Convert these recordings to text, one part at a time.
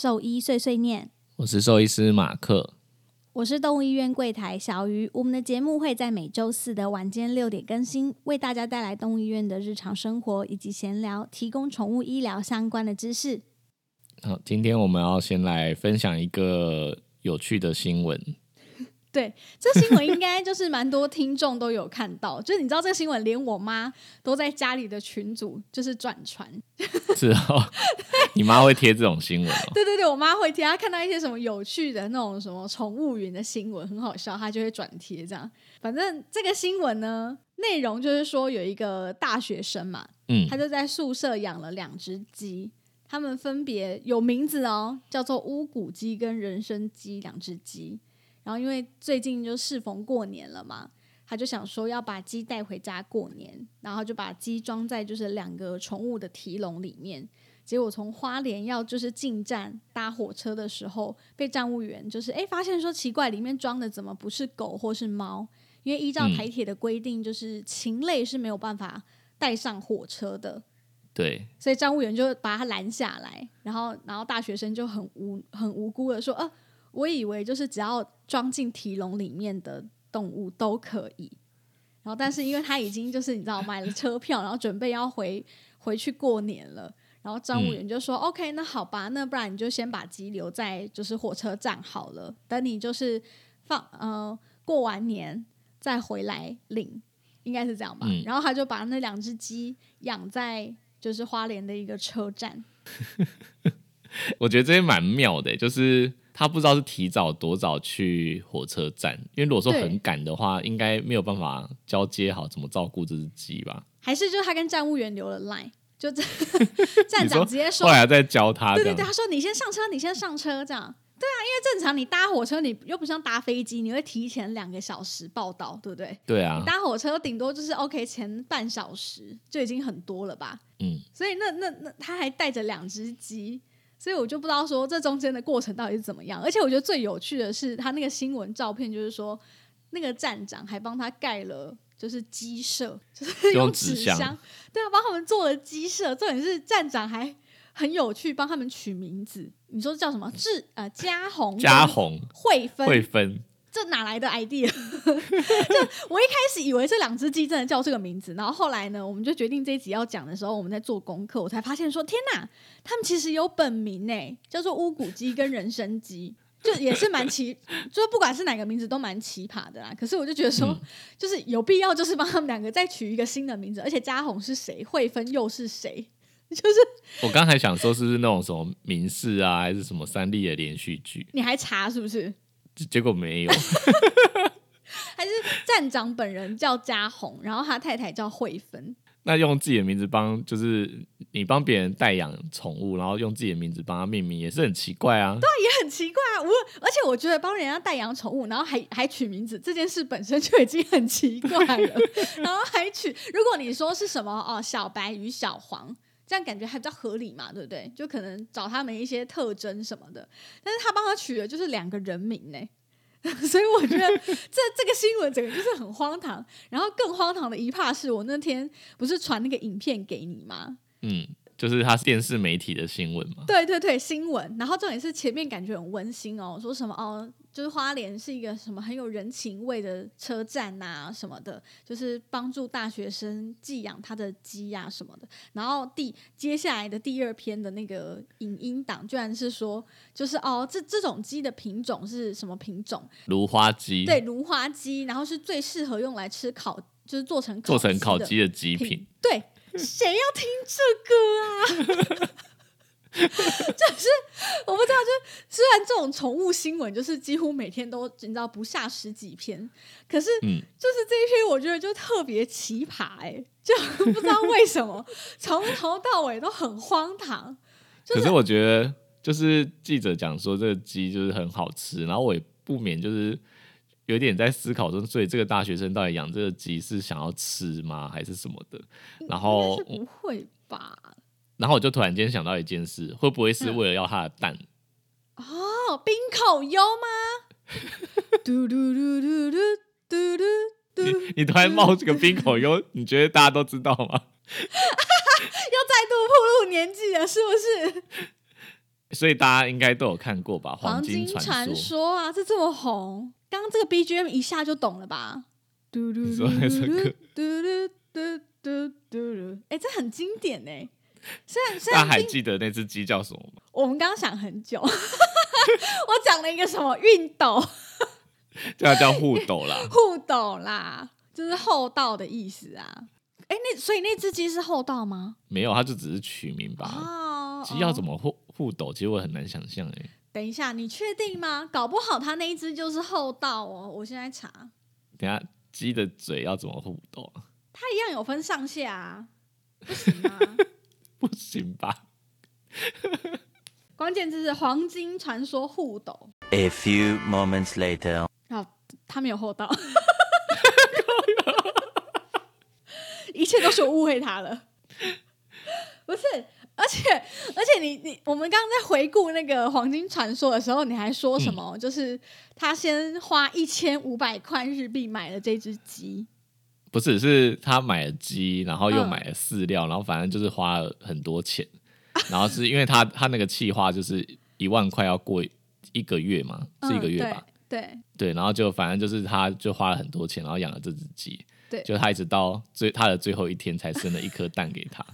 兽医碎碎念，我是兽医师马克。我是动物医院柜台小鱼。我们的节目会在每周四的晚间六点更新，为大家带来动物医院的日常生活以及闲聊，提供宠物医疗相关的知识。好，今天我们要先来分享一个有趣的新闻。对，这新闻应该就是蛮多听众都有看到，就是你知道这个新闻，连我妈都在家里的群组就是转传。是哦，你妈会贴这种新闻哦？对对对，我妈会贴，她看到一些什么有趣的那种什么宠物云的新闻，很好笑，她就会转贴这样。反正这个新闻呢，内容就是说有一个大学生嘛，嗯他就在宿舍养了两只鸡，他们分别有名字哦，叫做乌骨鸡跟人参鸡两只鸡。然后因为最近就适逢过年了嘛，他就想说要把鸡带回家过年，然后就把鸡装在就是两个宠物的提笼里面。结果从花莲要就是进站搭火车的时候，被站务员就是哎发现说奇怪，里面装的怎么不是狗或是猫？因为依照嗯台铁的规定，就是禽类是没有办法带上火车的。对，所以站务员就把他拦下来，然后然后大学生就很无很无辜的说：“呃，我以为就是只要装进提笼里面的动物都可以。”然后但是因为他已经就是你知道买了车票，然后准备要回回去过年了，然后张务员就说、o k 那好吧，那不然你就先把鸡留在就是火车站好了，等你就是放呃过完年再回来领，应该是这样吧。嗯然后他就把那两只鸡养在就是花莲的一个车站，我觉得这也蛮妙的，就是他不知道是提早多早去火车站，因为如果说很赶的话，应该没有办法交接好怎么照顾这只鸡吧？还是就是他跟站务员留了 line，就这 站长直接说后来再教他对对对，他说你先上车，你先上车，这样。对啊，因为正常你搭火车，你又不像搭飞机，你会提前两个小时报到，对不对？对啊你，搭火车顶多就是 OK 前半小时就已经很多了吧？嗯，所以那那那他还带着两只鸡，所以我就不知道说这中间的过程到底是怎么样。而且我觉得最有趣的是他那个新闻照片，就是说那个站长还帮他盖了。就是鸡舍，就是用纸纸箱对啊，帮他们做了鸡舍。重点是站长还很有趣，帮他们取名字。你说叫什么？志呃嘉宏、嘉宏慧芬，会分，这哪来的 idea？就我一开始以为这两只鸡真的叫这个名字，然后后来呢，我们就决定这一集要讲的时候，我们在做功课，我才发现说，天哪，他们其实有本名呢，叫做乌骨鸡跟人参鸡。就也是蛮奇，就是不管是哪个名字都蛮奇葩的啦。可是我就觉得说，嗯就是有必要，就是帮他们两个再取一个新的名字，而且嘉宏是谁，慧芬又是谁？就是我刚才想说是不是那种什么民视啊，还是什么三立的连续剧，你还查是不是？结结果没有，还是站长本人叫嘉宏，然后他太太叫慧芬？那用自己的名字帮，就是你帮别人代养宠物，然后用自己的名字帮他命名，也是很奇怪啊。对也很奇怪啊！我而且我觉得帮人家代养宠物，然后还还取名字这件事本身就已经很奇怪了，然后还取，如果你说是什么哦，小白与小黄。这样感觉还比较合理嘛，对不对？就可能找他们一些特征什么的，但是他帮他取的就是两个人名呢，所以我觉得这这个新闻整个就是很荒唐。然后更荒唐的一怕是我那天不是传那个影片给你吗？嗯，就是他是电视媒体的新闻嘛。对对对，新闻。然后重点是前面感觉很温馨哦，说什么哦，就是花莲是一个什么很有人情味的车站呐、什么的，就是帮助大学生寄养他的鸡呀、什么的。然后第接下来的第二篇的那个影音档，居然是说，就是哦，这这种鸡的品种是什么品种？芦花鸡，对，芦花鸡，然后是最适合用来吃烤，就是做成做成烤鸡的极品品，对，谁要听这个啊？就是我不知道，就虽然这种宠物新闻就是几乎每天都你知道不下十几篇，可是嗯，就是这一篇我觉得就特别奇葩哎、就不知道为什么 从头到尾都很荒唐。可是我觉得，就是记者讲说这个鸡就是很好吃，然后我也不免就是有点在思考说，所以这个大学生到底养这个鸡是想要吃吗，还是什么的？然后是不会吧？然后我就突然间想到一件事，会不会是为了要它的蛋？哦，冰口优吗？嘟嘟嘟嘟嘟嘟嘟嘟，你你突然冒这个冰口优，你觉得大家都知道吗？又再度暴露年纪了，是不是？所以大家应该都有看过吧？黄金传说，说啊，这这么红，刚刚这个 BGM 一下就懂了吧？嘟嘟你说那首歌嘟嘟嘟嘟嘟嘟，哎，这很经典哎。虽然虽大家还记得那只鸡叫什么吗？我们刚刚想很久，我讲了一个什么熨斗 这叫互斗啦。护斗啦，就是厚道的意思啊。哎，那所以那只鸡是厚道吗？没有，它就只是取名吧。哦，鸡要怎么？么互互斗？其实我很难想象哎。等一下，你确定吗？搞不好它那一只就是厚道哦。我现在查，等一下鸡的嘴要怎么互斗啊？它一样有分上下啊，不行吗？不行吧？关键字是黄金传说互斗，A few moments later. 哦，他没有厚道，一切都是我误会他了，不是。而且而且你你我们刚刚在回顾那个黄金传说的时候，你还说什么？就是他先花一千五百块日币买了这只鸡，不是，是他买了鸡，然后又嗯买了饲料，然后反正就是花了很多钱。然后是因为他他那个计划就是一万块要过一个月嘛，是一个月吧？对对，然后就反正就是他就花了很多钱，然后养了这只鸡。对就他一直到最他的最后一天才生了一颗蛋给他。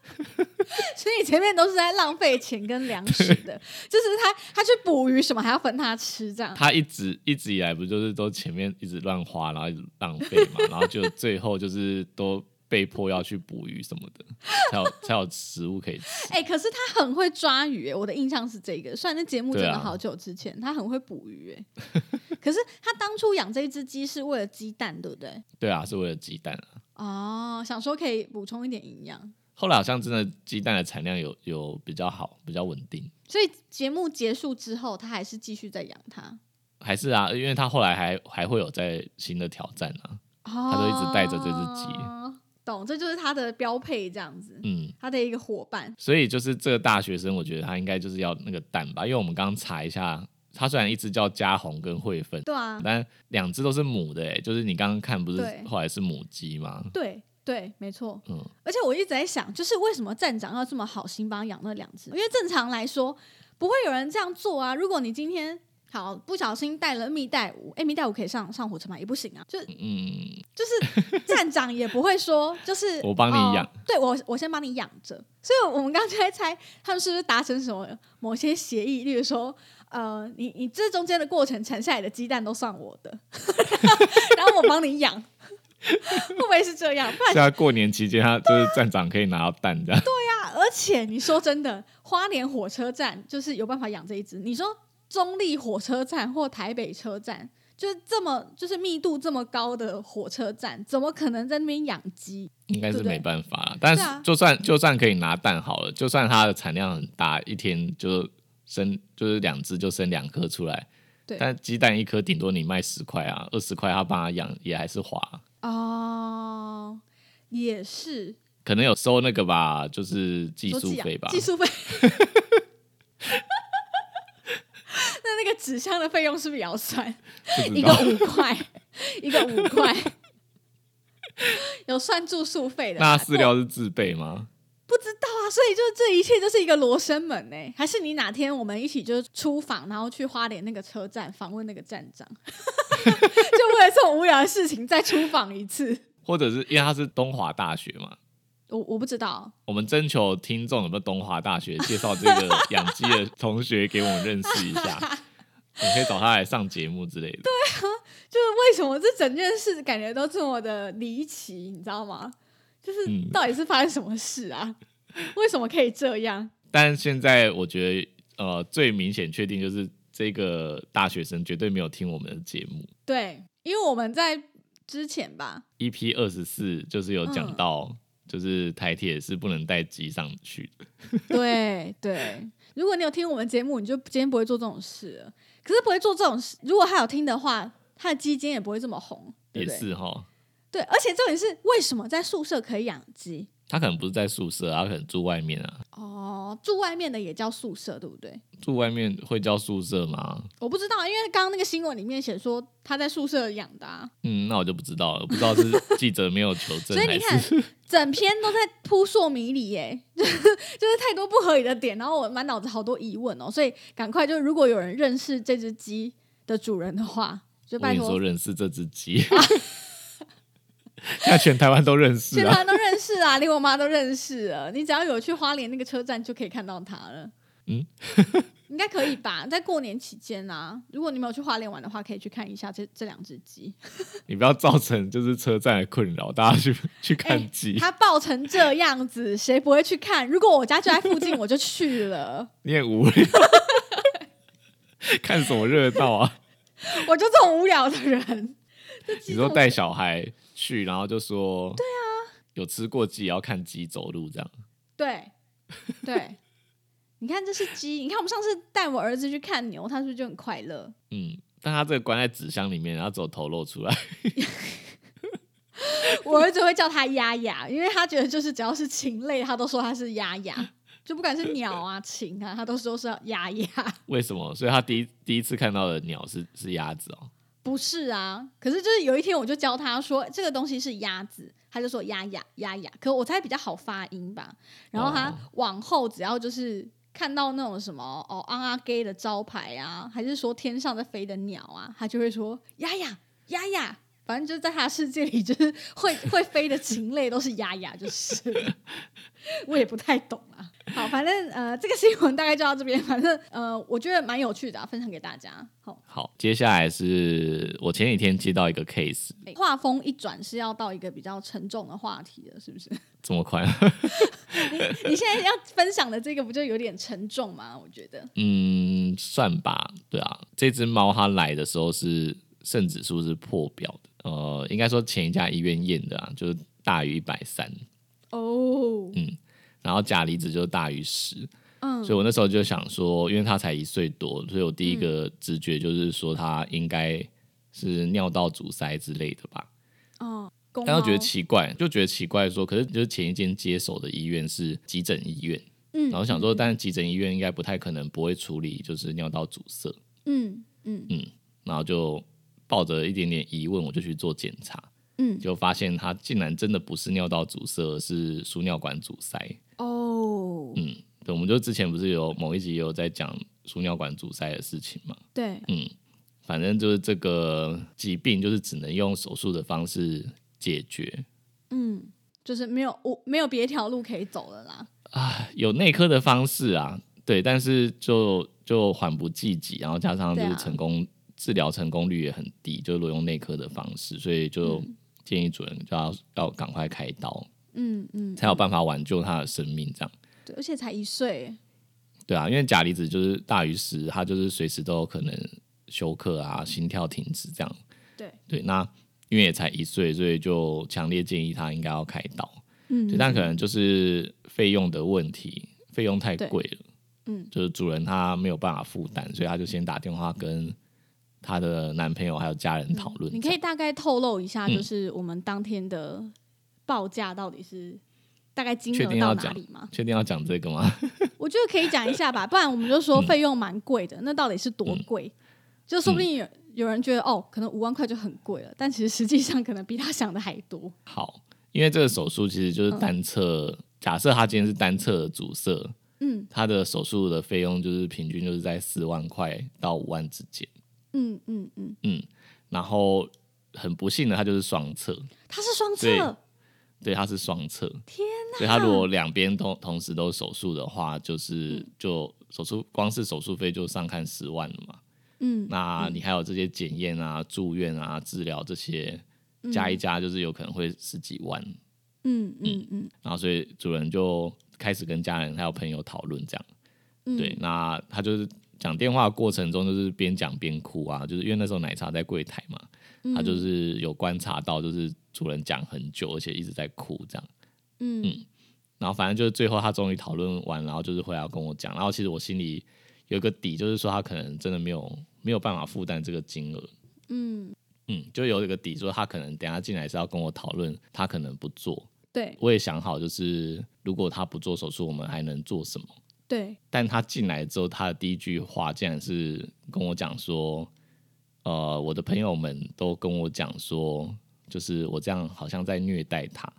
所以前面都是在浪费钱跟粮食的，就是他他去捕鱼什么还要分他吃这样。他一直一直以来不就是都前面一直乱花，然后一直浪费嘛，然后就最后就是都被迫要去捕鱼什么的，才有才有食物可以吃。哎、可是他很会抓鱼、欸，我的印象是这个。虽然那节目真的好久之前，他很会捕鱼、欸，可是他当初养这一只鸡是为了鸡蛋，对不对？对啊，是为了鸡蛋啊。哦，想说可以补充一点营养，后来好像真的鸡蛋的产量有有比较好，比较稳定。所以节目结束之后，他还是继续在养它。还是啊，因为他后来还还会有在新的挑战啊。哦他都一直带着这只鸡哦懂，这就是他的标配，这样子，嗯，他的一个伙伴。所以就是这个大学生，我觉得他应该就是要那个蛋吧，因为我们刚刚查一下，他虽然一只叫嘉红跟惠芬，对啊，但两只都是母的，哎，就是你刚刚看不是后来是母鸡吗？对对，没错。嗯，而且我一直在想，就是为什么站长要这么好心帮他养那两只？因为正常来说不会有人这样做啊。如果你今天好不小心带了蜜袋鼯，哎，蜜袋鼯可以上上火车吗？也不行啊。就嗯，就是站长也不会说，就是我帮你哦养对我我先帮你养着。所以我们刚刚就在猜，他们是不是达成什么某些协议？例如说，呃，你你这中间的过程产下来的鸡蛋都算我的，然后我帮你养。会不会是这样？不然现在过年期间，他就是站长可以拿到蛋这样。啊，而且你说真的，花莲火车站就是有办法养这一只。你说中立火车站或台北车站，就是这么就是密度这么高的火车站，怎么可能在那边养鸡？应该是没办法啦。但是就算就算可以拿蛋好了，就算它的产量很大，一天就生就是两只就生两颗出来。对但鸡蛋一颗顶多你卖十块啊，二十块他帮他养也还是花，哦，也是可能有收那个吧，就是寄养术费吧。技术费。那那个纸箱的费用是不是也要算？一个五块，一个五块，有算住宿费的。那饲料是自备吗？不知道啊，所以就这一切就是一个罗生门呢、还是你哪天我们一起就是出访，然后去花莲那个车站访问那个站长，就为了这种无聊的事情再出访一次？或者是因为他是东华大学嘛？我我不知道，我们征求听众有没有东华大学介绍这个养鸡的同学给我们认识一下，我们可以找他来上节目之类的。对啊就是为什么这整件事感觉都这么的离奇，你知道吗？就是嗯到底是发生什么事啊？为什么可以这样？但现在我觉得，呃，最明显确定就是这个大学生绝对没有听我们的节目。对，因为我们在之前吧，EP 二十四就是有讲嗯到，就是台铁是不能带鸡上去的。对对，如果你有听我们节目，你就今天不会做这种事了。可是不会做这种事，如果他有听的话，他的基金也不会这么红，对也？是哈，对，而且重点是，为什么在宿舍可以养鸡？他可能不是在宿舍，他可能住外面啊。哦，住外面的也叫宿舍，对不对？住外面会叫宿舍吗？我不知道，因为刚刚那个新闻里面写说他在宿舍养的、啊，嗯，那我就不知道了，不知道是记者没有求证，所以你看 整篇都在扑朔迷离，耶，就 是就是太多不合理的点，然后我满脑子好多疑问哦，所以赶快就如果有人认识这只鸡的主人的话，就拜托认识这只鸡，现在全台湾都认识啊。现在都认识啊，连我妈都认识了。你只要有去花莲那个车站，就可以看到它了。嗯，应该可以吧？在过年期间啊，如果你没有去花莲玩的话，可以去看一下这这两只鸡。你不要造成就是车站的困扰，大家去去看哎鸡。它爆成这样子，谁不会去看？如果我家就在附近，我就去了。你也无聊，看什么热闹啊？我就这种无聊的人。你说带小孩去，然后就说对啊，有吃过鸡也要看鸡走路这样。对对，你看这是鸡，你看我们上次带我儿子去看牛，他是不是就很快乐？嗯，但他这个关在纸箱里面，然后只有头露出来。我儿子会叫他鸭鸭，因为他觉得就是只要是禽类，他都说他是鸭鸭，就不管是鸟啊、禽啊，他都说是鸭鸭。为什么？所以他第一第一次看到的鸟是是鸭子哦。不是啊，可是就是有一天我就教他说这个东西是鸭子，他就说鸭鸭鸭鸭，可我猜比较好发音吧。然后他哦往后只要就是看到那种什么哦昂阿给的招牌啊，还是说天上在飞的鸟啊，他就会说鸭鸭鸭鸭。反正就是在他的世界里，就是会会飞的禽类都是鸭鸭，就是 我也不太懂啊。好，反正呃，这个新闻大概就到这边。反正呃，我觉得蛮有趣的、啊，分享给大家。好，好，接下来是我前几天接到一个 case，欸话锋一转是要到一个比较沉重的话题了，是不是？这么快？你现在要分享的这个不就有点沉重吗？我觉得，嗯，算吧。对啊，这只猫它来的时候是肾指数是破表的，呃，应该说前一家医院验的啊，就是大于一百三，哦，嗯然后钾离子就大于十。嗯所以我那时候就想说，因为他才一岁多，所以我第一个直觉就是说他应该是尿道阻塞之类的吧。哦，公但又觉得奇怪，就觉得奇怪说，可是就是前一间接手的医院是急诊医院，嗯然后想说，但是急诊医院应该不太可能不会处理就是尿道阻塞，嗯嗯然后就抱着一点点疑问，我就去做检查，嗯，就发现他竟然真的不是尿道阻塞，而是输尿管阻塞。哦，嗯，对，我们就之前不是有某一集有在讲输尿管阻塞的事情嘛，对，嗯，反正就是这个疾病就是只能用手术的方式解决。嗯，就是没有我没有别条路可以走了啦。啊有内科的方式啊，对，但是就就缓不济急，然后加上就是成功、治疗成功率也很低，就如果用内科的方式，所以就建议主人就要要赶快开刀，嗯嗯，才有办法挽救他的生命。这样对，而且才一岁，对啊，因为钾离子就是大于十，它就是随时都有可能休克啊、心跳停止这样。对对，那因为也才一岁，所以就强烈建议他应该要开刀。嗯对，但可能就是费用的问题，费用太对贵了。嗯，就是主人他没有办法负担，所以他就先打电话跟她的男朋友还有家人讨论、嗯你可以大概透露一下，嗯就是我们当天的报价到底是大概金确额到哪里吗？确定要讲这个吗？我觉得可以讲一下吧，不然我们就说费用蛮贵的，那到底是多贵？就说不定有有人觉得哦，可能五万块就很贵了，但其实实际上可能比他想的还多。好，因为这个手术其实就是单侧，假设他今天是单侧的阻塞，嗯他的手术的费用就是平均就是在四万块到五万之间。嗯嗯嗯。嗯，然后很不幸的，他就是双侧，他是双侧，对，他是双侧，天所以他如果两边同同时都手术的话，就是嗯。就手术光是手术费就上看十万了嘛。嗯，那你还有这些检验啊、住院啊、治疗这些加一加，就是有可能会十几万。嗯嗯。嗯然后所以主人就开始跟家人还有朋友讨论这样。嗯，对，那他就是讲电话的过程中，就是边讲边哭啊，就是因为那时候奶茶在柜台嘛，嗯。他就是有观察到，就是主人讲很久，而且一直在哭这样。嗯。然后反正就是最后他终于讨论完，然后就是回来跟我讲，然后其实我心里有一个底，就是说他可能真的没有没有办法负担这个金额，嗯。嗯，就有一个底，说他可能等下进来是要跟我讨论，他可能不做，对。我也想好，就是如果他不做手术，我们还能做什么？对，但他进来之后，他的第一句话竟然是跟我讲说：“呃，我的朋友们都跟我讲说，就是我这样好像在虐待他。”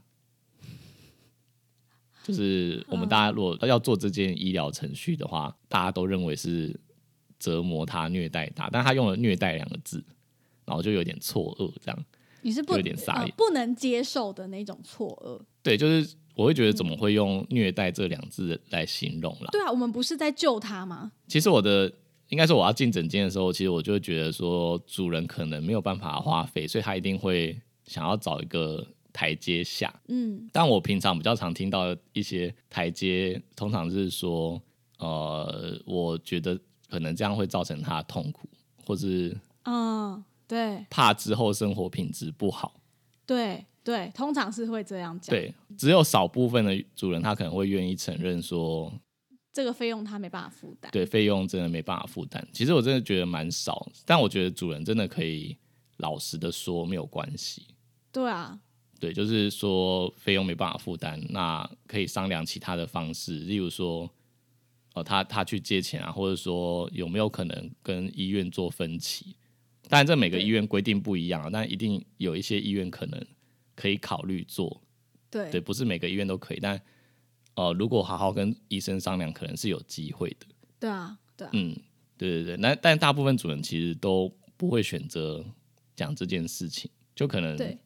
就是我们大家如果要做这件医疗程序的话，大家都认为是折磨他、虐待他，但他用了“虐待”两个字，然后就有点错愕，这样。你是不有点傻眼呃不能接受的那种错愕。对，就是我会觉得怎么会用“虐待”这两字来形容啦？对啊，我们不是在救他吗？其实我的应该说我要进诊间的时候，其实我就会觉得说主人可能没有办法花费，所以他一定会想要找一个台阶下。嗯，但我平常比较常听到一些台阶，通常是说，呃，我觉得可能这样会造成他的痛苦，或是嗯，对怕之后生活品质不好。对对，通常是会这样讲。，对，只有少部分的主人他可能会愿意承认说，这个费用他没办法负担。对，费用真的没办法负担。其实我真的觉得蛮少，但我觉得主人真的可以老实的说没有关系。对啊，对，就是说费用没办法负担，那可以商量其他的方式，例如说，哦，他他去借钱啊，或者说有没有可能跟医院做分期？当然，这每个对医院规定不一样啊，但一定有一些医院可能可以考虑做。对对，不是每个医院都可以，但呃，如果好好跟医生商量，可能是有机会的。对啊，对啊，嗯，对对对，那但大部分主人其实都不会选择讲这件事情，就可能对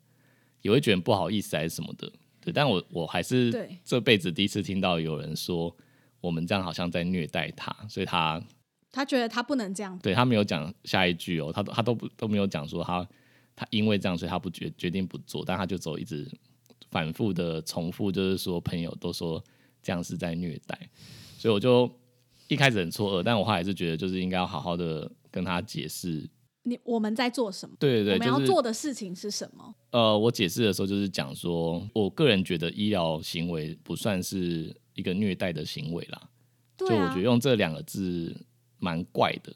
也会觉得不好意思还是什么的。对，但我我还是对这辈子第一次听到有人说我们这样好像在虐待他，所以他他觉得他不能这样。对他没有讲下一句哦，他都他都不都没有讲说他他因为这样所以他不决决定不做，但他就走一直反复的重复，就是说朋友都说这样是在虐待，所以我就一开始很错愕，但我后来是觉得就是应该要好好的跟他解释。你我们在做什么？对对对，我们要做的事情是什么？呃，我解释的时候就是讲说，我个人觉得医疗行为不算是一个虐待的行为啦，就对啊我觉得，用这两个字蛮怪的。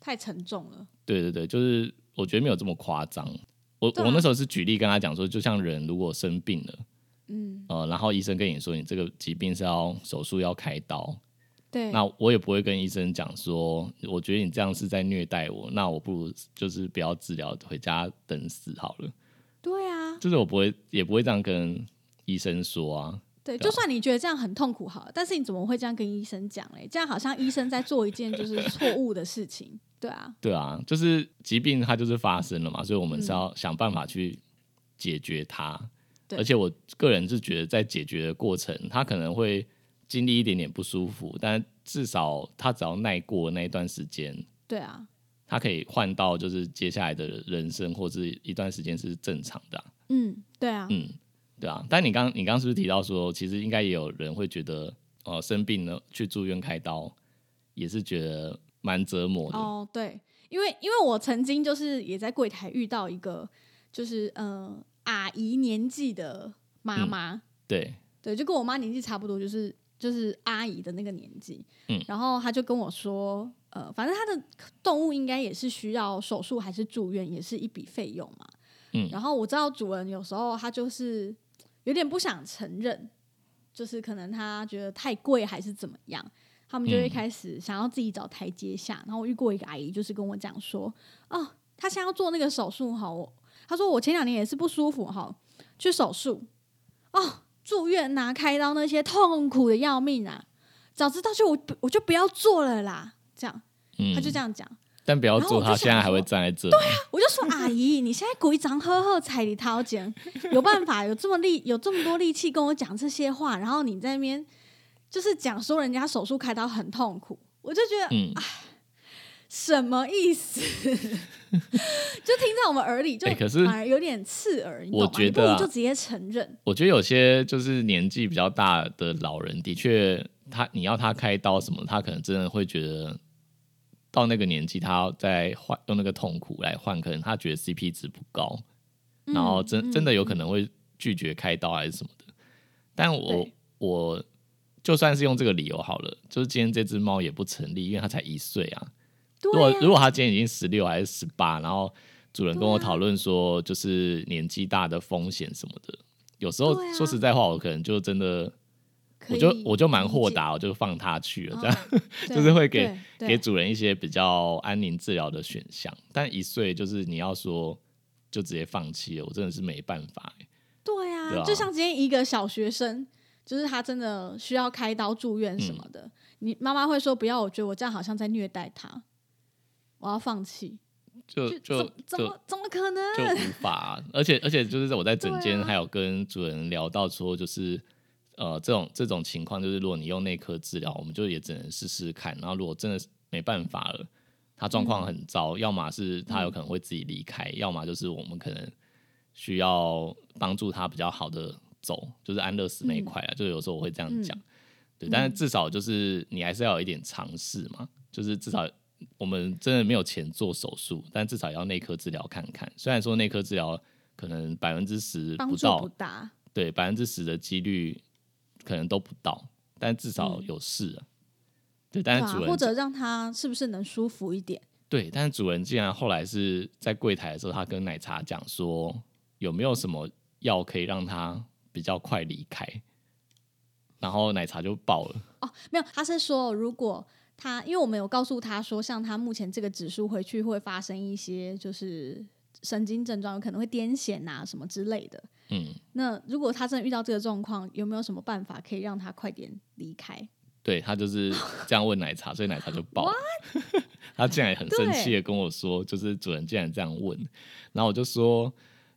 太沉重了。对对对，就是我觉得没有这么夸张。我、啊我那时候是举例跟他讲说，就像人如果生病了，嗯，呃，然后医生跟你说你这个疾病是要手术要开刀，对，那我也不会跟医生讲说，我觉得你这样是在虐待我，那我不如就是不要治疗，回家等死好了。对啊，就是我不会，也不会这样跟医生说啊。对，就算你觉得这样很痛苦好了，但是你怎么会这样跟医生讲嘞？这样好像医生在做一件就是错误的事情。对啊，对啊，就是疾病它就是发生了嘛，所以我们是嗯要想办法去解决它。对而且我个人是觉得，在解决的过程，他可能会经历一点点不舒服，但至少他只要耐过那一段时间，对啊，他可以换到就是接下来的人生或是一段时间是正常的啊、嗯，对啊，嗯，对啊。但你刚你刚刚是不是提到说，其实应该也有人会觉得，呃，生病了去住院开刀，也是觉得蛮折磨的。哦，对，因为因为我曾经就是也在柜台遇到一个就是呃阿姨年纪的妈妈，对，对，就跟我妈年纪差不多，就是就是阿姨的那个年纪。嗯然后她就跟我说，呃，反正她的动物应该也是需要手术还是住院，也是一笔费用嘛。嗯然后我知道主人有时候他就是有点不想承认，就是可能他觉得太贵还是怎么样。他们就会嗯开始想要自己找台阶下，然后我遇过一个阿姨，就是跟我讲说，哦，她现在要做那个手术哈，我她说我前两年也是不舒服哈，去手术，哦，住院拿开刀那些痛苦的要命啊！早知道就我不我就不要做了啦。这样，嗯，他就这样讲，但不要做，然后我就他现在还会站在这。对啊，我就说阿姨，你现在鬼长呵呵彩礼掏钱，有办法有这么力有这么多力气跟我讲这些话，然后你在那边就是讲说人家手术开刀很痛苦，我就觉得嗯，什么意思？就听在我们耳里，就哎可是反而有点刺耳，我觉得就直接承认。我觉得有些就是年纪比较大的老人，的确，他你要他开刀什么，他可能真的会觉得到那个年纪，他要再换用那个痛苦来换，可能他觉得 CP 值不高，然后真、嗯真的有可能会拒绝开刀还是什么的。但我我就算是用这个理由好了，就是今天这只猫也不成立，因为它才一岁啊。如果如果它今天已经十六还是十八，然后主人跟我讨论说，就是年纪大的风险什么的，有时候说实在话，我可能就真的，我就我就蛮豁达，我就放它去了，这哦样、对 就是会给给主人一些比较安宁治疗的选项。但一岁就是你要说就直接放弃了，我真的是没办法、欸。对啊，对啊就像今天一个小学生，就是他真的需要开刀住院什么的，嗯你妈妈会说不要，我觉得我这样好像在虐待他，我要放弃，就就怎么怎么可能？就无法啊、而且而且就是我在诊间还有跟主人聊到说，就是呃这种这种情况，就是如果你用内科治疗，我们就也只能试试看。然后如果真的是没办法了，他状况很糟，要么是他有可能会自己离开，要么就是我们可能需要帮助他比较好的走，就是安乐死那一块啊。就有时候我会这样讲，对，但是至少就是你还是要有一点尝试嘛，就是至少我们真的没有钱做手术，但至少要内科治疗看看。虽然说内科治疗可能百分之十不到，不大，对，百分之十的几率可能都不到，但至少有试啊。对，但是主人、或者让他是不是能舒服一点？对，但是主人竟然后来是在柜台的时候，他跟奶茶讲说，有没有什么药可以让他比较快离开？然后奶茶就爆了。哦，没有，他是说如果他，因为我们有告诉他说，像他目前这个指数回去会发生一些就是神经症状，有可能会癫痫啊什么之类的。嗯，那如果他真的遇到这个状况，有没有什么办法可以让他快点离开？对他就是这样问奶茶，所以奶茶就爆了。他竟然很生气的跟我说，就是主人竟然这样问，然后我就说，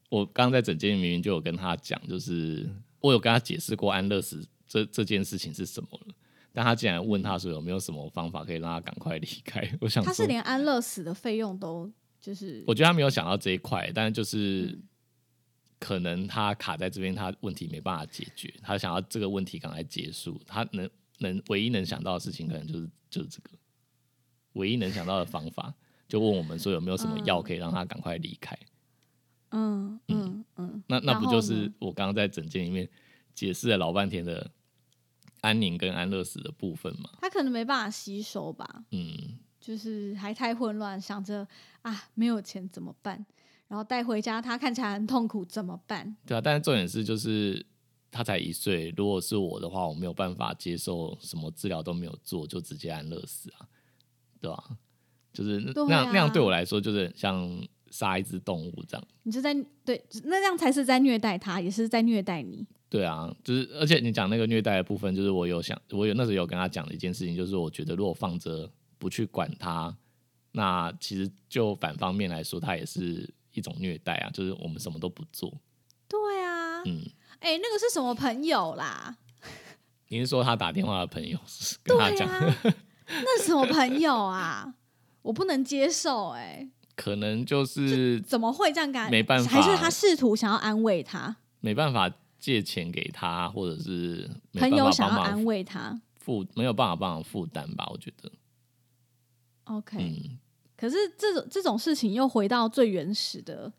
我刚刚在诊间里明明就有跟他讲，就是我有跟他解释过安乐死这这件事情是什么了，但他竟然问他说有没有什么方法可以让他赶快离开。我想，他是连安乐死的费用都就是我觉得他没有想到这一块，但是就是。可能他卡在这边，他问题没办法解决，他想要这个问题赶快结束，他能能唯一能想到的事情，可能就是就是这个，唯一能想到的方法，就问我们说有没有什么药可以让他赶快离开。嗯嗯嗯嗯，那那不就是我刚刚在整间里面解释了老半天的安宁跟安乐死的部分嘛？他可能没办法吸收吧，嗯，就是还太混乱，想着啊没有钱怎么办？然后带回家他看起来很痛苦怎么办？对啊。但是重点是就是他才一岁，如果是我的话，我没有办法接受什么治疗都没有做就直接安乐死啊，对吧、就是那对那样那样啊对我来说，就是很像杀一只动物这样。你就在对，那这样才是在虐待他，也是在虐待你。对啊，就是而且你讲那个虐待的部分，就是我有想，我有那时候有跟他讲的一件事情，就是我觉得如果放着不去管他，那其实就反方面来说，他也是一种虐待啊，就是我们什么都不做。对啊，嗯，哎、那个是什么朋友啦？你是说他打电话的朋友跟他讲，那什么朋友啊？我不能接受、哎，可能就是怎么会这样干？没办法还是他试图想要安慰他，没办法借钱给他，或者是朋友想要安慰他。负，没有办法帮忙负担吧？我觉得，OK，、嗯，可是这种这种事情又回到最原始的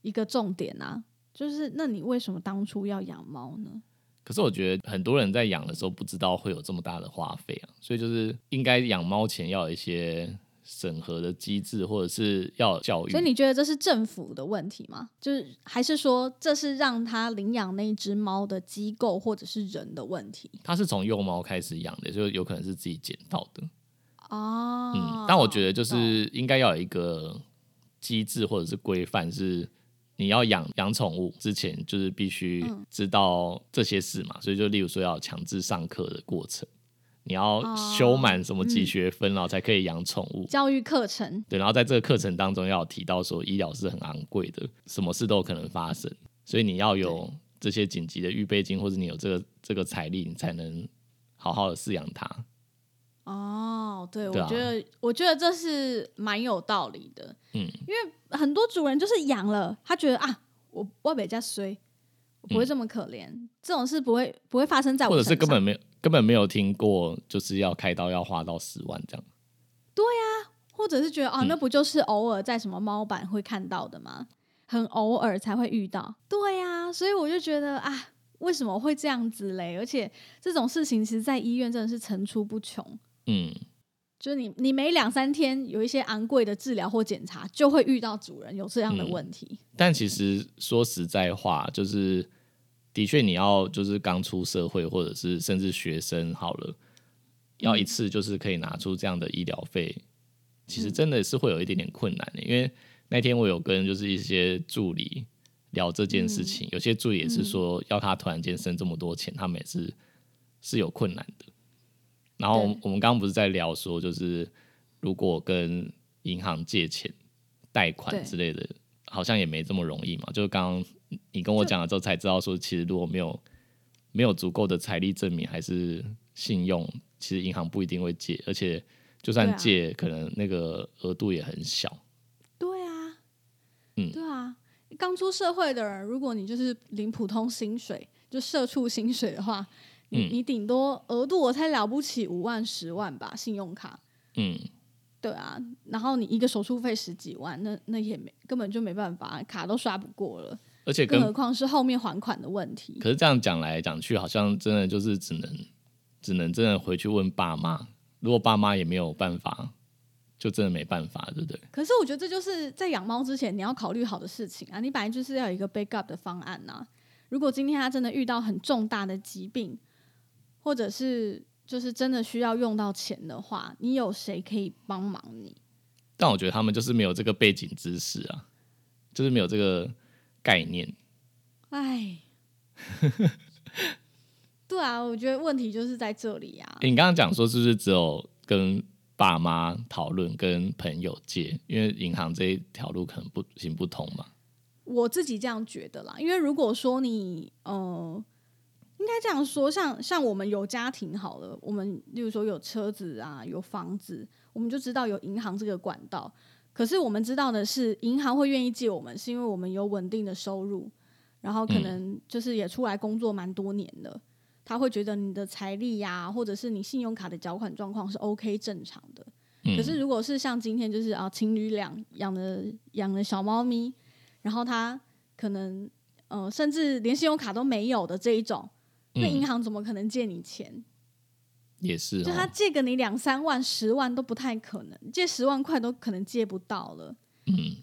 一个重点啊，就是那你为什么当初要养猫呢？可是我觉得很多人在养的时候不知道会有这么大的花费啊，所以就是应该养猫前要有一些审核的机制，或者是要教育。所以你觉得这是政府的问题吗？就是还是说这是让他领养那一只猫的机构或者是人的问题？他是从幼猫开始养的，就有可能是自己捡到的。哦，嗯，但我觉得就是应该要有一个机制或者是规范，是你要养养宠物之前，就是必须嗯知道这些事嘛。所以就例如说要强制上课的过程，你要哦修满什么几嗯。学分，然后才可以养宠物。教育课程，对，然后在这个课程当中要提到说医疗是很昂贵的，什么事都有可能发生，所以你要有这些紧急的预备金，或者你有这个这个财力，你才能好好的饲养它。哦，对，对啊。我觉得，我觉得这是蛮有道理的。嗯，因为很多主人就是养了，他觉得啊，我我比较衰，我不会这么可怜，这种事不会不会发生在我或者身上，是根本没有根本没有听过，就是要开刀要花到十万这样。对呀或者是觉得哦，嗯那不就是偶尔在什么猫版会看到的吗？很偶尔才会遇到。对呀、所以我就觉得啊，为什么会这样子嘞？而且这种事情其实，在医院真的是层出不穷。嗯，就是你，你每两三天有一些昂贵的治疗或检查，就会遇到主人有这样的嗯问题。但其实说实在话，就是的确你要就是刚出社会，或者是甚至学生好了，要一次就是可以拿出这样的医疗费，其实真的是会有一点点困难的。因为那天我有跟就是一些助理聊这件事情，有些助理也是说要他突然间生这么多钱，他们也是是有困难的。然后对我们刚刚不是在聊说，就是如果跟银行借钱、贷款之类的，好像也没这么容易嘛。就是刚刚你跟我讲了之后，才知道说，其实如果没有没有足够的财力证明还是信用，其实银行不一定会借，而且就算借，可能那个额度也很小。对啊，嗯对啊，刚出社会的人，如果你就是领普通薪水，就社畜薪水的话，你、嗯你顶多额度我才了不起五万十万吧，信用卡。嗯，对啊，然后你一个手术费十几万，那那也没根本就没办法，卡都刷不过了，而且更何况是后面还款的问题。可是这样讲来讲去，好像真的就是只能只能真的回去问爸妈。如果爸妈也没有办法，就真的没办法，对不对？可是我觉得这就是在养猫之前你要考虑好的事情啊，你本来就是要有一个 backup 的方案呐、如果今天他真的遇到很重大的疾病，或者是就是真的需要用到钱的话，你有谁可以帮忙你？但我觉得他们就是没有这个背景知识啊，就是没有这个概念。哎，对啊，我觉得问题就是在这里啊。诶你刚刚讲说是不是只有跟爸妈讨论，跟朋友借？因为银行这一条路可能不行不通嘛。我自己这样觉得啦，因为如果说你呃，应该这样说，像像我们有家庭好了，我们例如说有车子啊，有房子，我们就知道有银行这个管道。可是我们知道的是，银行会愿意借我们，是因为我们有稳定的收入，然后可能就是也出来工作蛮多年的，他会觉得你的财力呀、或者是你信用卡的缴款状况是 OK 正常的。嗯可是如果是像今天就是啊，情侣俩养的养的小猫咪，然后他可能呃甚至连信用卡都没有的这一种，那嗯银行怎么可能借你钱？也是就他哦，借给你两三万、十万都不太可能，借十万块都可能借不到了。嗯，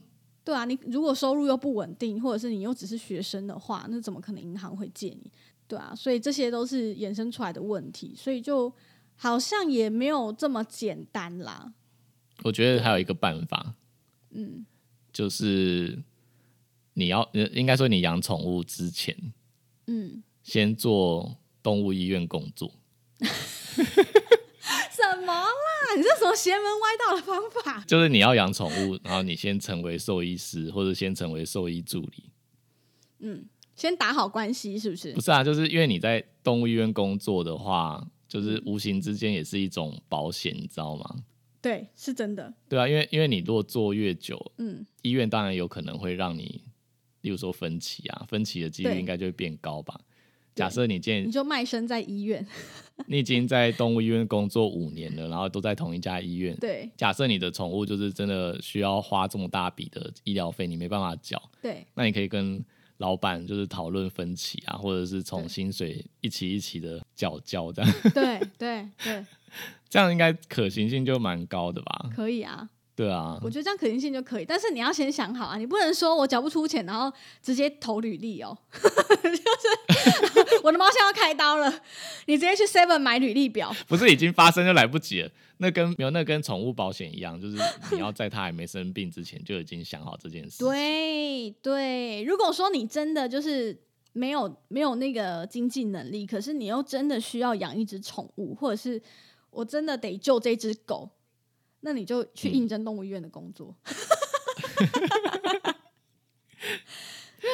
对啊，你如果收入又不稳定，或者是你又只是学生的话，那怎么可能银行会借你？对啊，所以这些都是衍生出来的问题，所以就好像也没有这么简单啦。我觉得还有一个办法，嗯，就是你要呃应该说你养宠物之前，嗯，先做动物医院工作。什么啦？你这什么邪门歪道的方法？就是你要养宠物，然后你先成为兽医师，或者先成为兽医助理。嗯先打好关系是不是不？是啊，就是因为你在动物医院工作的话，就是无形之间也是一种保险，你知道吗？对，是真的。对啊，因为因为你如果做越久，嗯，医院当然有可能会让你，例如说分歧啊，分歧的几率对应该就会变高吧。对假设你今天你就卖身在医院。你已经在动物医院工作五年了，然后都在同一家医院。对假设你的宠物就是真的需要花这么大笔的医疗费，你没办法缴，对那你可以跟老板就是讨论分歧啊，或者是从薪水一起一起的缴交这样，对对对，这样应该可行性就蛮高的吧？可以啊。对啊我，觉得这样可行性就可以，但是你要先想好啊，你不能说我缴不出钱，然后直接投履历哦，就是我的猫现在要开刀了，你直接去 Seven 买履历表，不是已经发生就来不及了。那跟没有那跟宠物保险一样，就是你要在它还没生病之前就已经想好这件事。，对对，如果说你真的就是没有没有那个经济能力，可是你又真的需要养一只宠物，或者是我真的得救这只狗，那你就去应征动物医院的工作。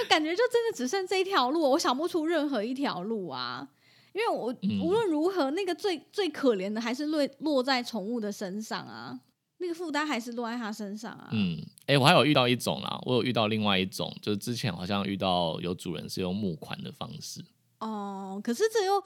感觉就真的只剩这一条路，我想不出任何一条路啊。因为我嗯无论如何，那个最最可怜的还是落落在宠物的身上啊，那个负担还是落在他身上啊。嗯，哎、我还有遇到一种啦，我有遇到另外一种，就是之前好像遇到有主人是用募款的方式，哦，可是这又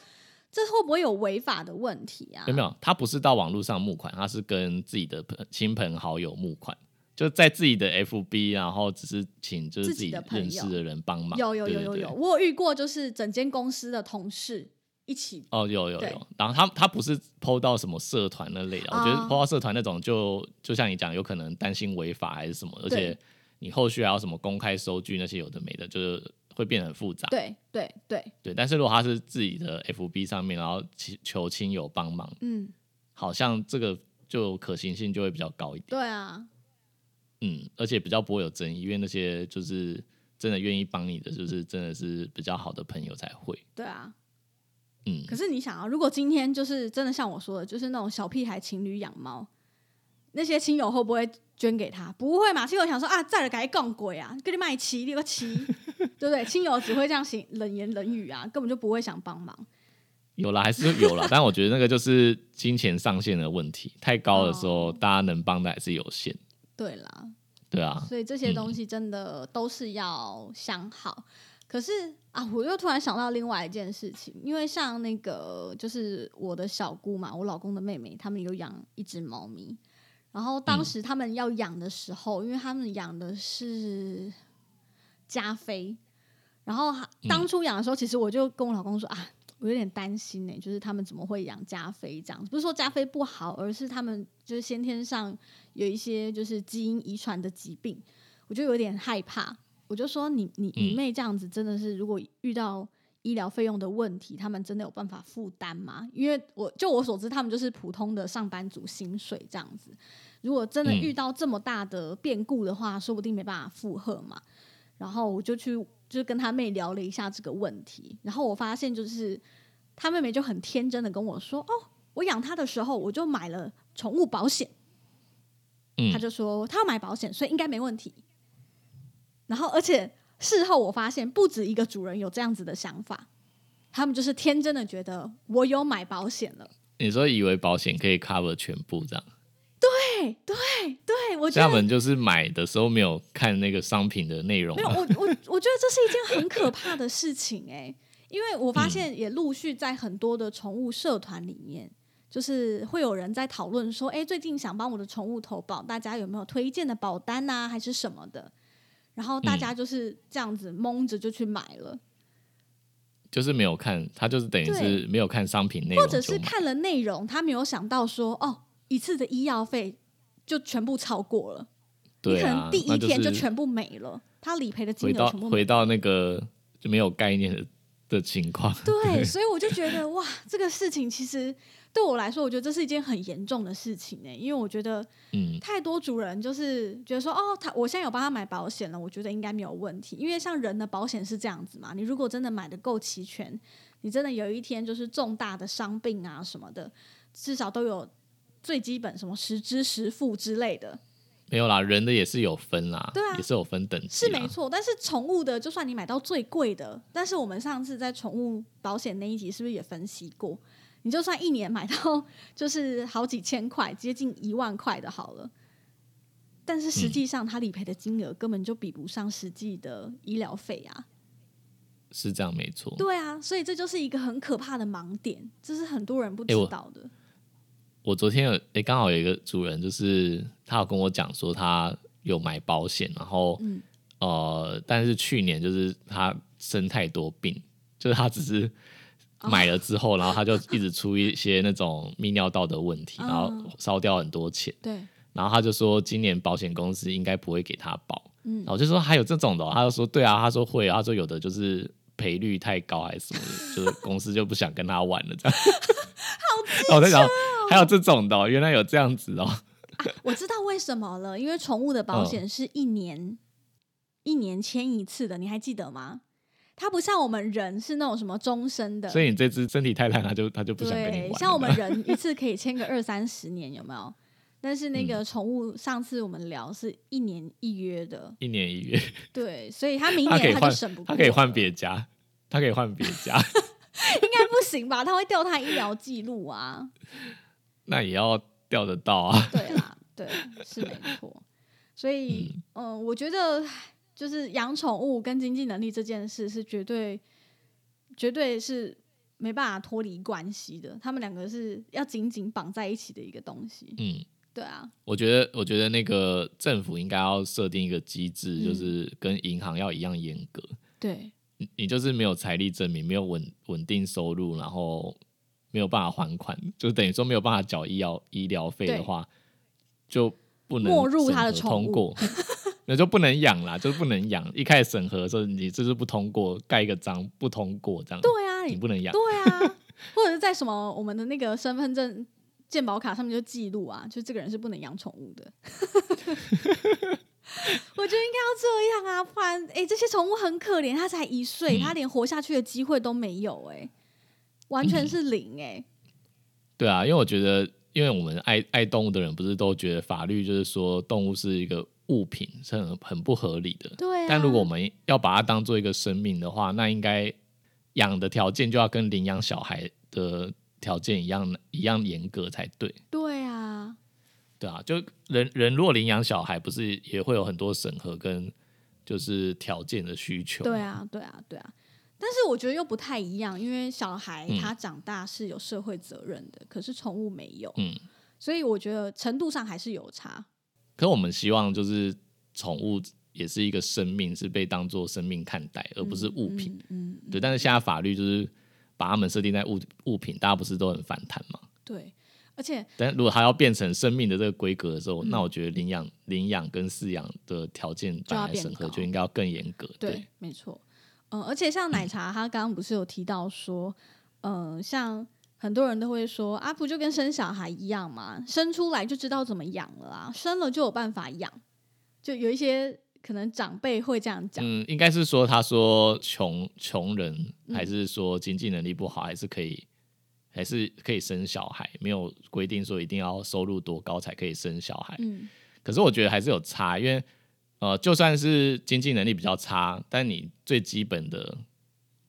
这会不会有违法的问题啊？有没有？他不是到网络上募款，他是跟自己的朋亲朋好友募款，就在自己的 FB，然后只是请就是自自己认识的人帮忙。有有有有有，我有遇过，就是整间公司的同事一起，哦，有有有，然后他他不是 PO 到什么社团那类的，我觉得哦 PO 到社团那种就就像你讲，有可能担心违法还是什么，而且你后续还要什么公开收据那些有的没的，就是会变得很复杂。对对对，对，但是如果他是自己的 FB 上面，然后请求亲友帮忙，嗯，好像这个就可行性就会比较高一点。对啊，嗯，而且比较不会有争议，因为那些就是真的愿意帮你的，就是真的是比较好的朋友才会。对啊。嗯，可是你想啊，如果今天就是真的像我说的，就是那种小屁孩情侣养猫，那些亲友会不会捐给他？不会嘛？亲友想说啊，再来改杠鬼啊，给你卖七你个七，对不对？亲友只会这样行冷言冷语啊，根本就不会想帮忙。有了，还是有了，但我觉得那个就是金钱上限的问题，太高的时候，哦大家能帮的还是有限。对啦，对啊，所以这些东西真的都是要想好。可是啊，我又突然想到另外一件事情，因为像那个就是我的小姑嘛，我老公的妹妹，他们有养一只猫咪。然后当时他们要养的时候，因为他们养的是加菲，然后当初养的时候，其实我就跟我老公说啊，我有点担心呢、就是他们怎么会养加菲这样？不是说加菲不好，而是他们就是先天上有一些就是基因遗传的疾病，我就有点害怕。我就说你你你嗯妹这样子真的是，如果遇到医疗费用的问题，他们真的有办法负担吗？因为我就我所知，他们就是普通的上班族薪水这样子。如果真的嗯遇到这么大的变故的话，说不定没办法负荷嘛。然后我就去就是跟他妹聊了一下这个问题，然后我发现就是他妹妹就很天真的跟我说：“哦，我养它的时候我就买了宠物保险。”嗯他就说他要买保险，所以应该没问题。然后，而且事后我发现不止一个主人有这样子的想法，他们就是天真的觉得我有买保险了。你说以为保险可以 cover 全部这样，对对对，我觉得他们就是买的时候没有看那个商品的内容。没有，我我我觉得这是一件很可怕的事情哎、因为我发现也陆续在很多的宠物社团里面，就是会有人在讨论说，哎、最近想帮我的宠物投保，大家有没有推荐的保单呐、还是什么的？然后大家就是这样子蒙着就去买了，就是没有看，他就是等于是没有看商品内容或，者是看了内容，他没有想到说，哦，一次的医药费就全部超过了，对啊你可能第一天就全部没了，他理赔的金额全部没回到那个就没有概念的的情况。对，所以我就觉得哇，这个事情其实对我来说，我觉得这是一件很严重的事情呢、因为我觉得嗯，太多主人就是觉得说，哦，他我现在有帮他买保险了，我觉得应该没有问题。因为像人的保险是这样子嘛，你如果真的买的够齐全，你真的有一天就是重大的伤病啊什么的，至少都有最基本什么实支实付之类的，没有啦，人的也是有分啦，对啊也是有分等级是没错。但是宠物的，就算你买到最贵的，但是我们上次在宠物保险那一集是不是也分析过？你就算一年买到就是好几千块，接近一万块的好了，但是实际上它理赔的金额根本就比不上实际的医疗费啊。是这样没错。对啊，所以这就是一个很可怕的盲点，这是很多人不知道的。我昨天有诶，刚好有一个主人，就是他有跟我讲说他有买保险，然后、嗯。呃，但是去年就是他生太多病，就是他只是哦。买了之后，然后他就一直出一些那种泌尿道的问题，嗯。然后烧掉很多钱，对，然后他就说今年保险公司应该不会给他保，嗯。然后我就说还有这种的哦、他就说对啊，他说会啊，他说有的就是赔率太高还是什么的，就是公司就不想跟他玩了这样。好我在想还有这种的哦、原来有这样子哦。我知道为什么了，因为宠物的嗯保险是一年、一年签一次的，你还记得吗？它不像我们人是那种什么终身的，所以你这只身体太烂，它就他就不想跟你玩。像我们人一次可以签个二三十年，有没有？但是嗯那个宠物，上次我们聊是一年一约的，一年一约，对，所以他明年他就省不，过他可以换了别家，他可以换别家，应该不行吧？他会调他医疗记录啊，那也要钓得到啊。对啦，对，是没错。所以，嗯、我觉得就是养宠物跟经济能力这件事是绝对、绝对是没办法脱离关系的，他们两个是要紧紧绑在一起的一个东西。嗯，对啊，我觉得，我觉得那个政府应该要设定一个机制，嗯就是跟银行要一样严格。对，你你就是没有财力证明，没有稳稳定收入，然后没有办法还款，就等于说没有办法缴医疗医疗费的对话，就不能没入他的宠物通过。那就不能养啦，就是不能养。一开始审核的时候，你这是不通过，盖一个章不通过这样，对啊，你你不能养。对啊，或者是在什么我们的那个身份证、健保卡上面就记录啊，就这个人是不能养宠物的。我觉得应该要这样啊，不然哎、这些宠物很可怜，它才一岁，嗯它连活下去的机会都没有、哎，完全是零、哎、对啊，因为我觉得，因为我们爱爱动物的人，不是都觉得法律就是说动物是一个物品，是很很不合理的。对啊。但如果我们要把它当做一个生命的话，那应该养的条件就要跟领养小孩的条件一样一样严格才对。对啊，对啊，就人人如果领养小孩，不是也会有很多审核跟就是条件的需求？对啊，对啊，对啊。但是我觉得又不太一样，因为小孩嗯他长大是有社会责任的，可是宠物没有，嗯，所以我觉得程度上还是有差。可我们希望就是宠物也是一个生命，是被当做生命看待，而不是物品。嗯，嗯，对，但是现在法律就是把它们设定在物物品，大家不是都很反弹吗？对，而且但如果它要变成生命的这个规格的时候，嗯那我觉得领养、领养跟饲养的条件就要变本来审核就应该要更严格。对，没错。嗯，而且像奶茶，他刚刚不是有提到说，嗯、像很多人都会说，啊，不就跟生小孩一样嘛，生出来就知道怎么养了啊，生了就有办法养。就有一些可能长辈会这样讲，嗯，应该是说他说穷穷人，嗯还是说经济能力不好，还是可以，还是可以生小孩，没有规定说一定要收入多高才可以生小孩。嗯，可是我觉得还是有差，因为呃，就算是经济能力比较差，但你最基本的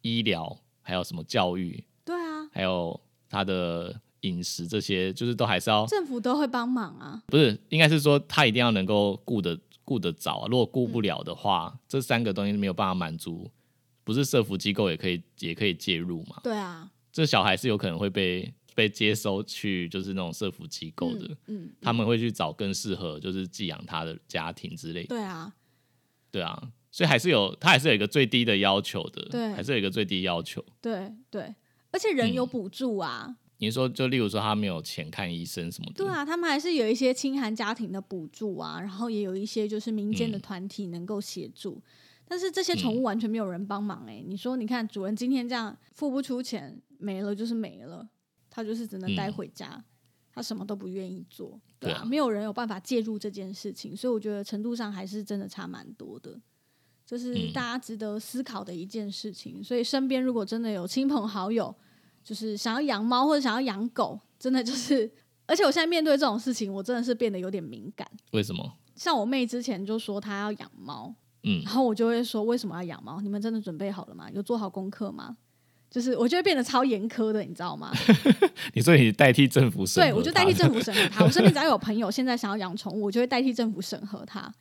医疗，还有什么教育，对啊，还有他的饮食这些，就是都还是要政府都会帮忙啊。不是，应该是说他一定要能够顾得顾得着、啊，如果顾不了的话，这三个东西没有办法满足，不是社福机构也可以也可以介入嘛？对啊，这小孩是有可能会被被接收去，就是那种社福机构的，嗯，嗯他们会去找更适合就是寄养他的家庭之类的。对啊，对啊，所以还是有，他还是有一个最低的要求的，对。还是有一个最低要求。对对，而且人有嗯。补助啊，你说，就例如说他没有钱看医生什么的，对啊，他们还是有一些清寒家庭的补助啊，然后也有一些就是民间的嗯。团体能够协助。但是这些宠物完全没有人帮忙哎、你说你看主人今天这样付不出钱，没了就是没了，他就是只能待嗯回家，他什么都不愿意做，对啊，没有人有办法介入这件事情，所以我觉得程度上还是真的差蛮多的。这是嗯大家值得思考的一件事情，所以身边如果真的有亲朋好友，就是想要养猫或者想要养狗，真的就是，而且我现在面对这种事情，我真的是变得有点敏感。为什么？像我妹之前就说她要养猫，嗯然，后我就会说为什么要养猫？你们真的准备好了吗？有做好功课吗？就是我就会变得超严苛的，你知道吗？你说你代替政府审核对，我就代替政府审核他。我身边只要有朋友现在想要养宠物，我就会代替政府审核他。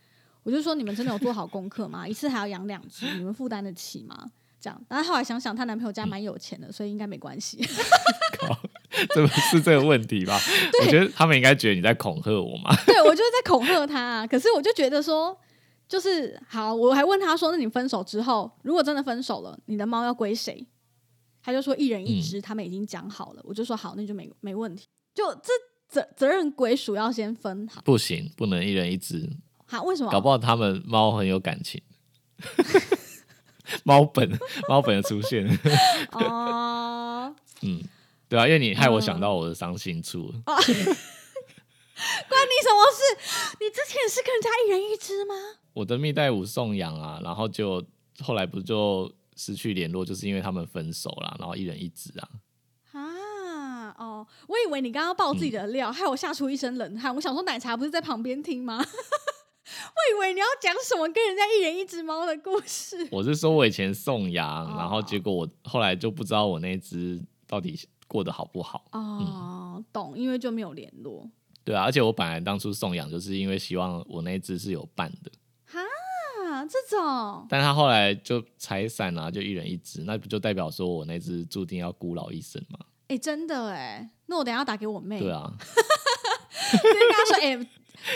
我就说你们真的有做好功课吗？一次还要养两只，你们负担得起吗？这样，但是后来想想，她男朋友家蛮有钱的，所以应该没关系。这不是这个问题吧？我觉得他们应该觉得你在恐吓我嘛。对我就是在恐吓他、啊，可是我就觉得说，就是好，我还问他说，那你分手之后，如果真的分手了，你的猫要归谁？他就说一人一只，他们已经讲好了。我就说好，那就没没问题。就这责责任归属要先分好。不行，不能一人一只，好，为什么？搞不好他们猫很有感情。猫本猫本的出现，哦，嗯，对啊，因为你害我嗯想到我的伤心处，关你什么事？你之前是跟人家一人一只吗？我的蜜袋鼯送养啊，然后就后来不就失去联络，就是因为他们分手啦，然后一人一只啊。啊，哦，我以为你刚刚爆自己的料，害我吓出一身冷汗。我想说，奶茶不是在旁边听吗？我以为你要讲什么跟人家一人一只猫的故事。我是说我以前送养，哦然后结果我后来就不知道我那只到底过得好不好。哦，懂，因为就没有联络。对啊，而且我本来当初送养就是因为希望我那只是有伴的，啊，这种但他后来就拆散了、就一人一只，那不就代表说我那只注定要孤老一生吗？哎、真的哎，那我等一下打给我妹，对啊，跟他说，哎、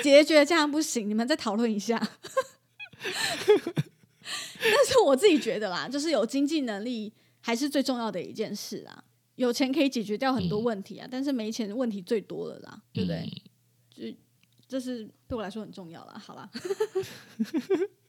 姐姐觉得这样不行，你们再讨论一下。但是我自己觉得啦，就是有经济能力还是最重要的一件事啊。有钱可以解决掉很多问题啊，但是没钱问题最多了啦，对不对？就这是对我来说很重要了。好啦，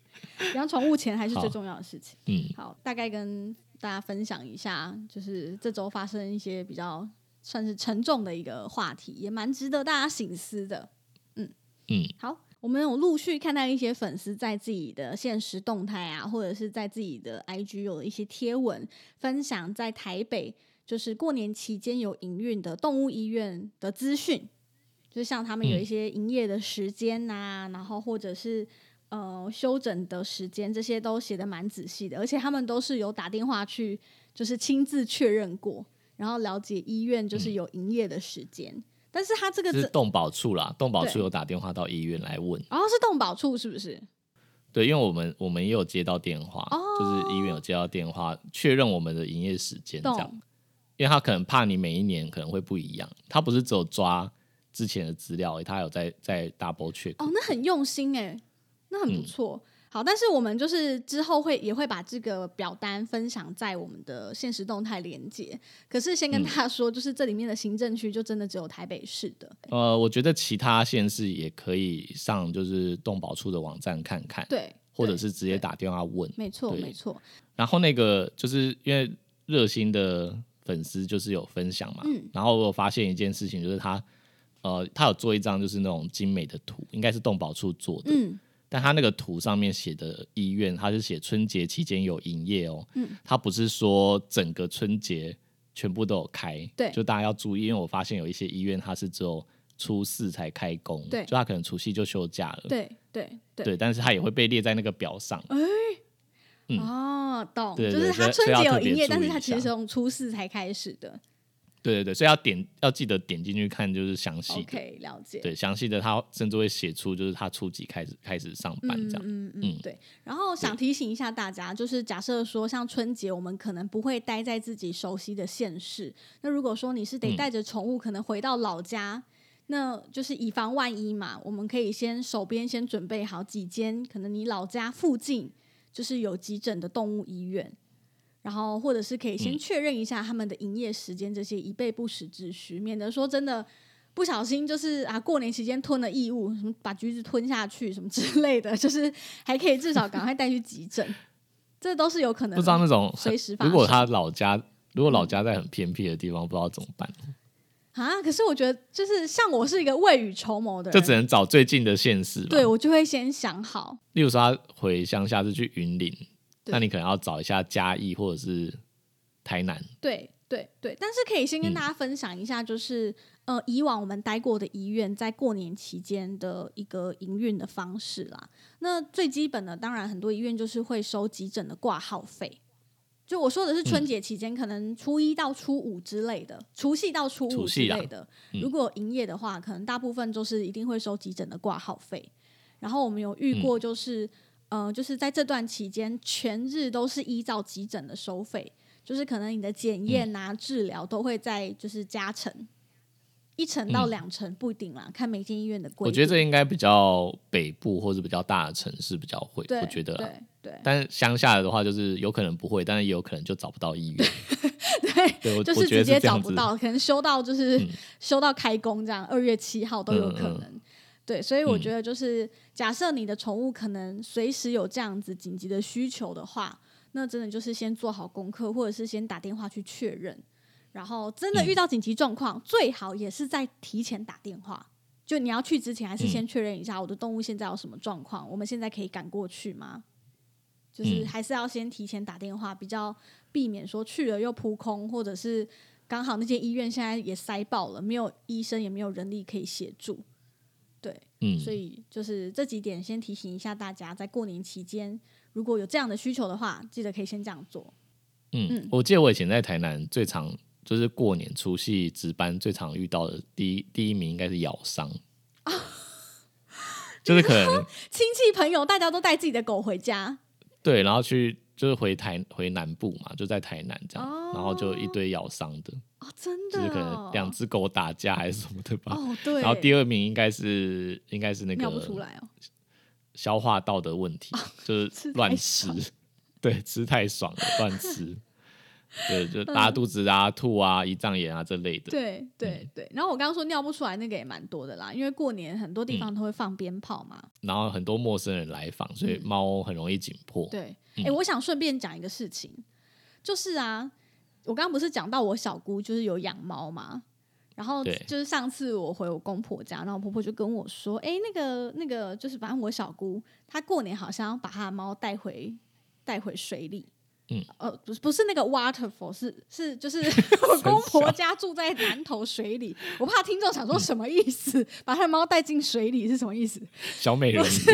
养宠物钱还是最重要的事情。嗯，好，大概跟大家分享一下，就是这周发生一些比较算是沉重的一个话题，也蛮值得大家醒思的。嗯嗯，好，我们有陆续看到一些粉丝在自己的现实动态啊，或者是在自己的 IG 有一些贴文分享，在台北就是过年期间有营运的动物医院的资讯，就像他们有一些营业的时间呐、然后或者是。呃，休整的时间这些都写的蛮仔细的，而且他们都是有打电话去，就是亲自确认过，然后了解医院就是有营业的时间。但是他这个是动保处啦，动保处有打电话到医院来问，哦是动保处是不是？对，因为我们我们也有接到电话，哦就是医院有接到电话确认我们的营业时间这样，因为他可能怕你每一年可能会不一样，他不是只有抓之前的资料，他有在在 double check，、哦，那很用心哎，那很不错。好，但是我们就是之后会也会把这个表单分享在我们的现实动态连接。可是先跟大家说，就是这里面的行政区就真的只有台北市的。呃，我觉得其他县市也可以上就是动保处的网站看看，对，或者是直接打电话问。没错没错。然后那个就是因为热心的粉丝就是有分享嘛，嗯然后我有发现一件事情，就是他呃他有做一张就是那种精美的图，应该是动保处做的，嗯但他那个图上面写的医院，他是写春节期间有营业哦，嗯他不是说整个春节全部都有开，对就大家要注意，因为我发现有一些医院它是只有初四才开工，对就他可能除夕就休假了，对对对。对，但是他也会被列在那个表上，嗯哦，懂，就是他春节有营业，但是他其实从初四才开始的。对对对，所以要点要记得点进去看，就是详细的。OK，了解。对，详细的他甚至会写出，就是他初几开始开始上班这样。嗯嗯对。然后想提醒一下大家，就是假设说像春节，我们可能不会待在自己熟悉的县市。那如果说你是得嗯带着宠物，可能回到老家，那就是以防万一嘛，我们可以先手边先准备好几间，可能你老家附近就是有急诊的动物医院。然后，或者是可以先嗯确认一下他们的营业时间，这些以备不时之需，免得说真的不小心就是啊，过年期间吞了异物，什么把橘子吞下去什么之类的，就是还可以至少赶快带去急诊，这都是有可能的。不知道那种随时发如果他老家，如果老家在很偏僻的地方，不知道怎么办，啊，可是我觉得就是像我是一个未雨绸缪的人，就只能找最近的县市嘛。对我就会先想好，例如说他回乡下是去云林，对那你可能要找一下嘉义或者是台南。对对对，但是可以先跟大家分享一下，就是、呃，以往我们待过的医院在过年期间的一个营运的方式啦。那最基本的，当然很多医院就是会收急诊的挂号费。就我说的是春节期间，可能初一到初五之类的，除夕到初五之类的。嗯如果营业的话，可能大部分就是一定会收急诊的挂号费。然后我们有遇过，就是、呃，就是在这段期间，全日都是依照急诊的收费，就是可能你的检验啊、治疗都会在就是加成，一成到嗯两成不一定啦，看每间医院的规定。我觉得这应该比较北部或者比较大的城市比较会，我觉得啦。对对但是乡下的话，就是有可能不会，但是也有可能就找不到医院。对，对，就是直接。找不到，可能修到就是、嗯修到开工这样，二月七号都有可能。嗯对，所以我觉得就是、假设你的宠物可能随时有这样子紧急的需求的话，那真的就是先做好功课，或者是先打电话去确认。然后真的遇到紧急状况，最好也是在提前打电话。就你要去之前，还是先确认一下我的动物现在有什么状况，我们现在可以赶过去吗？就是嗯还是要先提前打电话，比较避免说去了又扑空，或者是刚好那间医院现在也塞爆了，没有医生也没有人力可以协助。对，嗯，所以就是这几点先提醒一下大家，在过年期间如果有这样的需求的话，记得可以先这样做。嗯嗯，我记得我以前在台南最常就是过年除夕值班最常遇到的第一第一名应该是咬伤，就是可能 亲戚朋友大家都带自己的狗回家，对，然后去就是回台回南部嘛，就在台南这样，哦然后就一堆咬伤的，哦，真的、哦，就是可能两只狗打架还是什么的吧。哦，对，然后第二名应该是应该是那尿不出个来哦，消化道的问题，就是乱吃爽，对，吃太爽了，乱吃。对，就拉肚子啊、吐啊、胰脏炎啊这类的。对对对。然后我刚刚说尿不出来那个也蛮多的啦，因为过年很多地嗯方都会放鞭炮嘛。然后很多陌生人来访，所以猫很容易紧迫。嗯对，嗯哎、我想顺便讲一个事情，就是啊，我刚刚不是讲到我小姑就是有养猫嘛，然后就是上次我回我公婆家，然后我婆婆就跟我说，哎、那个那个就是反正我小姑她过年好像要把她的猫带回带回水里。嗯，呃，不是不是那个 waterfall，是是就是我 公婆家住在南头水里，我怕听众想说什么意思，把他的猫带进水里是什么意思？小美人是，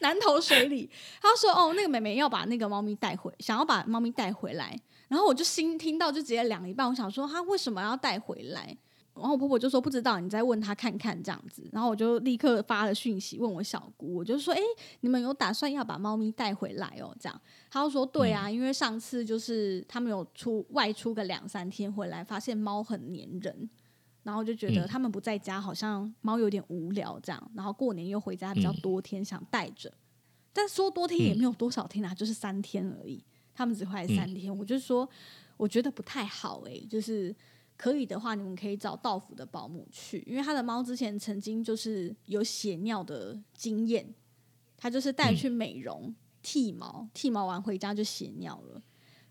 南头水里，他说：“哦，那个妹妹要把那个猫咪带回，想要把猫咪带回来。”然后我就心听到就直接凉一半，我想说他为什么要带回来？然后我婆婆就说不知道，你再问她看看这样子。然后我就立刻发了讯息问我小姑，我就说：“哎，你们有打算要把猫咪带回来哦？”这样，她就说：“对啊，因为上次就是他们有出外出个两三天回来，发现猫很粘人。”然后就觉得嗯他们不在家，好像猫有点无聊这样。然后过年又回家比较多天，想带着。但说多天也没有多少天啊，就是三天而已。他们只回来三天，我就说我觉得不太好诶、就是可以的话，你们可以找道府的保姆去，因为他的猫之前曾经就是有血尿的经验，他就是带去美容、剃毛，剃毛完回家就血尿了，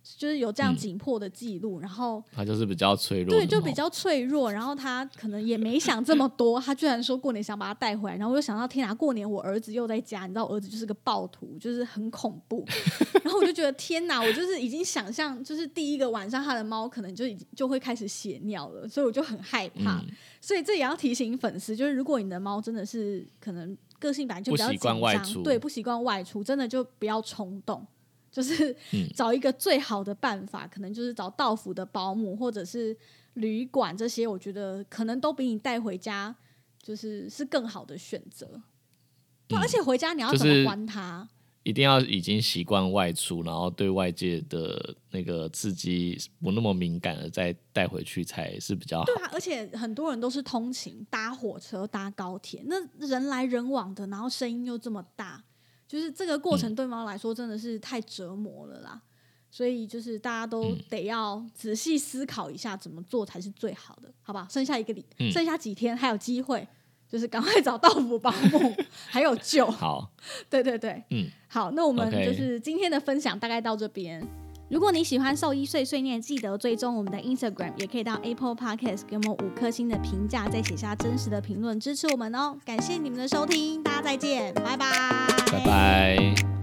就是有这样嗯紧迫的记录，然后。他就是比较脆弱，对，就比较脆弱。然后他可能也没想这么多，他居然说过年想把他带回来。然后我就想到，天哪，过年我儿子又在家，你知道，我儿子就是个暴徒，就是很恐怖。然后我就觉得天哪，我就是已经想象，就是第一个晚上他的猫可能就已经就会开始血尿了，所以我就很害怕。嗯所以这也要提醒粉丝，就是如果你的猫真的是可能个性本来就比较紧张对，不习惯外出，真的就不要冲动。就是嗯 找一个最好的办法，可能就是找道府的保姆或者是旅馆这些，我觉得可能都比你带回家就是是更好的选择。不而且回家你要怎么嗯就是关它？一定要已经习惯外出，然后对外界的那个刺激不那么敏感了，再带回去才是比较好。对啊，而且很多人都是通勤搭火车、搭高铁，那人来人往的，然后声音又这么大，就是这个过程对猫来说真的是太折磨了啦。所以就是大家都得要仔细思考一下怎么做才是最好的，好吧？剩下一个礼，嗯剩下几天还有机会，就是赶快找到府保姆，还有救。好，对对对，嗯，好，那我们就是今天的分享大概到这边。如果你喜欢兽医碎碎念，记得追踪我们的 Instagram，也可以到 Apple Podcast 给我们五颗星的评价，再写下真实的评论支持我们哦。感谢你们的收听，大家再见，拜拜，拜拜。